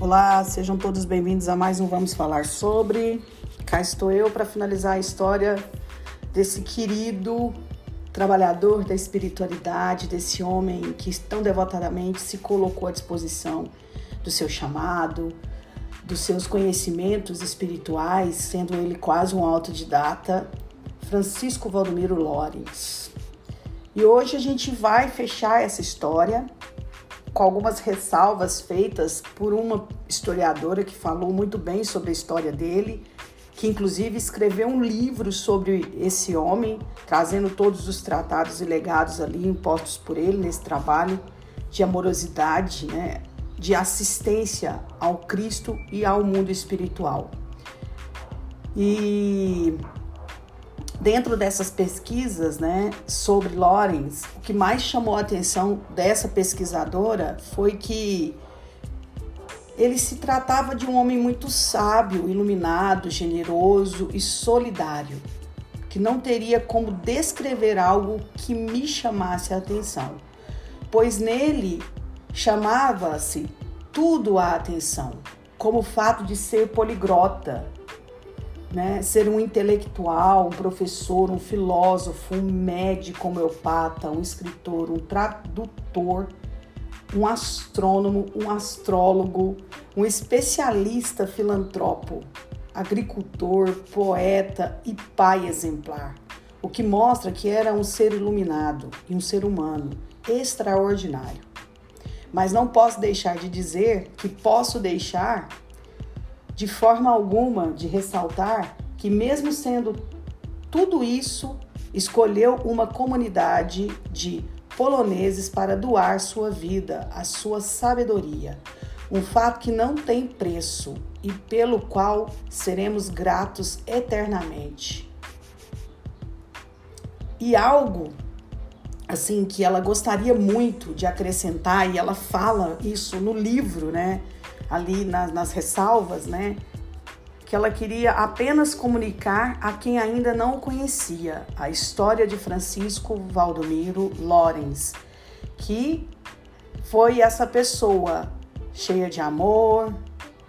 Olá, sejam todos bem-vindos a mais um Vamos Falar Sobre. Cá estou eu para finalizar a história desse querido trabalhador da espiritualidade, desse homem que tão devotadamente se colocou à disposição do seu chamado, dos seus conhecimentos espirituais, sendo ele quase um autodidata, Francisco Valdomiro Lorenz. E hoje a gente vai fechar essa história com algumas ressalvas feitas por uma historiadora que falou muito bem sobre a história dele, que inclusive escreveu um livro sobre esse homem, trazendo todos os tratados e legados ali impostos por ele nesse trabalho de amorosidade, né, de assistência ao Cristo e ao mundo espiritual. E dentro dessas pesquisas né, sobre Lorenz, o que mais chamou a atenção dessa pesquisadora foi que ele se tratava de um homem muito sábio, iluminado, generoso e solidário, que não teria como descrever algo que me chamasse a atenção, pois nele chamava-se tudo a atenção, como o fato de ser poligrota, né? Ser um intelectual, um professor, um filósofo, um médico homeopata, um escritor, um tradutor, um astrônomo, um astrólogo, um especialista filantropo, agricultor, poeta e pai exemplar, o que mostra que era um ser iluminado e um ser humano extraordinário. Mas não posso deixar de dizer que posso deixar de forma alguma de ressaltar que, mesmo sendo tudo isso, escolheu uma comunidade de poloneses para doar sua vida, a sua sabedoria. Um fato que não tem preço e pelo qual seremos gratos eternamente. E algo assim que ela gostaria muito de acrescentar e ela fala isso no livro, né? Ali nas, nas ressalvas, né? Que ela queria apenas comunicar a quem ainda não o conhecia a história de Francisco Valdomiro Lorenz, que foi essa pessoa cheia de amor,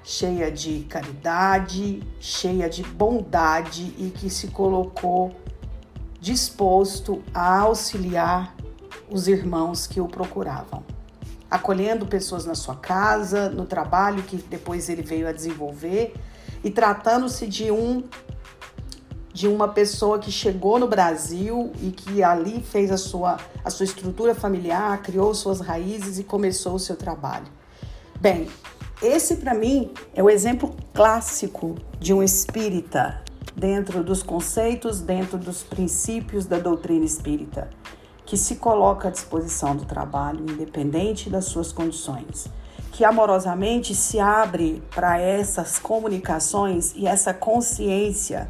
cheia de caridade, cheia de bondade e que se colocou disposto a auxiliar os irmãos que o procuravam acolhendo pessoas na sua casa, no trabalho que depois ele veio a desenvolver e tratando-se de um de uma pessoa que chegou no Brasil e que ali fez a sua, a sua estrutura familiar, criou suas raízes e começou o seu trabalho. Bem, esse para mim é o exemplo clássico de um espírita dentro dos conceitos, dentro dos princípios da doutrina espírita que se coloca à disposição do trabalho, independente das suas condições, que amorosamente se abre para essas comunicações e essa consciência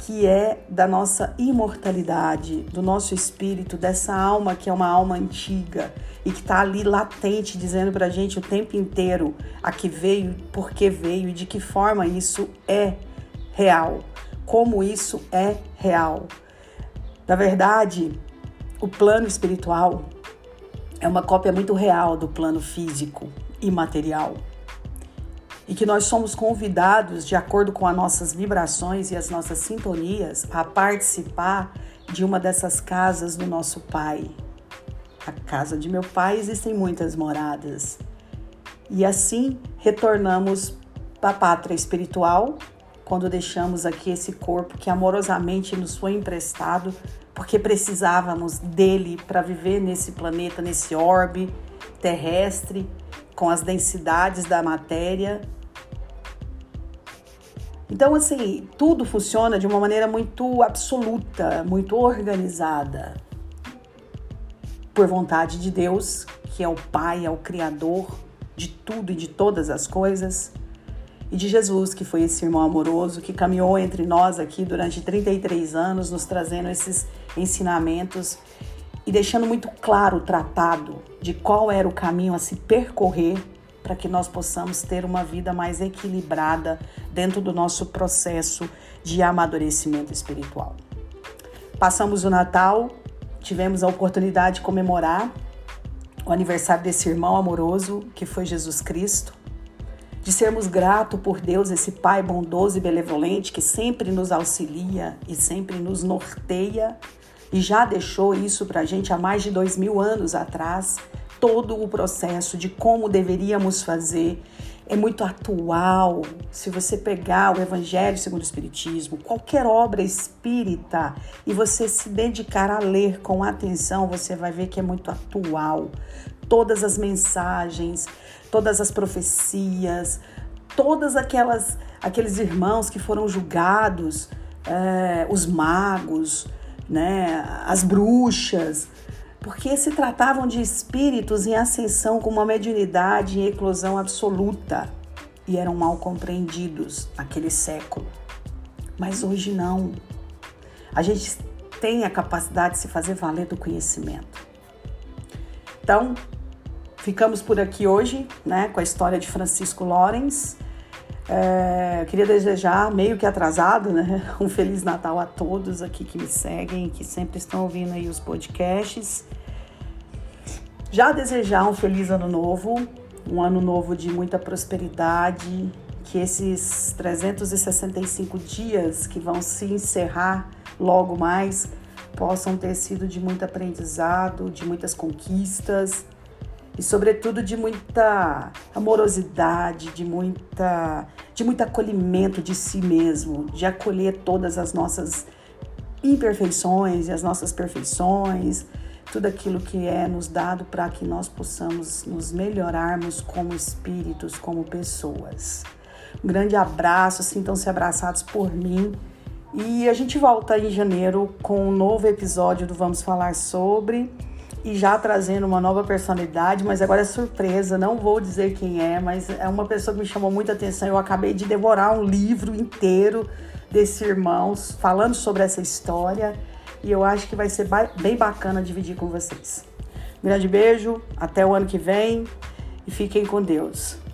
que é da nossa imortalidade, do nosso espírito, dessa alma que é uma alma antiga e que está ali latente, dizendo para a gente o tempo inteiro a que veio, por que veio e de que forma isso é real, como isso é real. Na verdade, o plano espiritual é uma cópia muito real do plano físico e material. E que nós somos convidados, de acordo com as nossas vibrações e as nossas sintonias, a participar de uma dessas casas do nosso Pai. A casa de meu Pai existem muitas moradas. E assim retornamos para a pátria espiritual, quando deixamos aqui esse corpo que amorosamente nos foi emprestado porque precisávamos dele para viver nesse planeta, nesse orbe terrestre, com as densidades da matéria. Então, assim, tudo funciona de uma maneira muito absoluta, muito organizada, por vontade de Deus, que é o Pai, é o Criador de tudo e de todas as coisas e de Jesus, que foi esse irmão amoroso que caminhou entre nós aqui durante 33 anos, nos trazendo esses ensinamentos e deixando muito claro o tratado de qual era o caminho a se percorrer para que nós possamos ter uma vida mais equilibrada dentro do nosso processo de amadurecimento espiritual. Passamos o Natal, tivemos a oportunidade de comemorar o aniversário desse irmão amoroso que foi Jesus Cristo de sermos gratos por Deus, esse Pai bondoso e benevolente que sempre nos auxilia e sempre nos norteia e já deixou isso para a gente há mais de dois mil anos atrás. Todo o processo de como deveríamos fazer é muito atual. Se você pegar o Evangelho segundo o Espiritismo, qualquer obra espírita, e você se dedicar a ler com atenção, você vai ver que é muito atual. Todas as mensagens, todas as profecias, todas aquelas aqueles irmãos que foram julgados, é, os magos, né, as bruxas, porque se tratavam de espíritos em ascensão com uma mediunidade em eclosão absoluta e eram mal compreendidos naquele século. Mas hoje não. A gente tem a capacidade de se fazer valer do conhecimento. Então, ficamos por aqui hoje, né, com a história de Francisco Lorenz. É, queria desejar, meio que atrasado, né, um Feliz Natal a todos aqui que me seguem, que sempre estão ouvindo aí os podcasts. Já desejar um Feliz Ano Novo, um ano novo de muita prosperidade, que esses 365 dias que vão se encerrar logo mais possam ter sido de muito aprendizado, de muitas conquistas e sobretudo de muita amorosidade, de muita de muito acolhimento de si mesmo, de acolher todas as nossas imperfeições e as nossas perfeições, tudo aquilo que é nos dado para que nós possamos nos melhorarmos como espíritos, como pessoas. Um grande abraço, sintam-se abraçados por mim. E a gente volta em janeiro com um novo episódio do Vamos Falar Sobre e já trazendo uma nova personalidade, mas agora é surpresa, não vou dizer quem é, mas é uma pessoa que me chamou muita atenção. Eu acabei de devorar um livro inteiro desse irmãos falando sobre essa história e eu acho que vai ser bem bacana dividir com vocês. Um grande beijo, até o ano que vem e fiquem com Deus.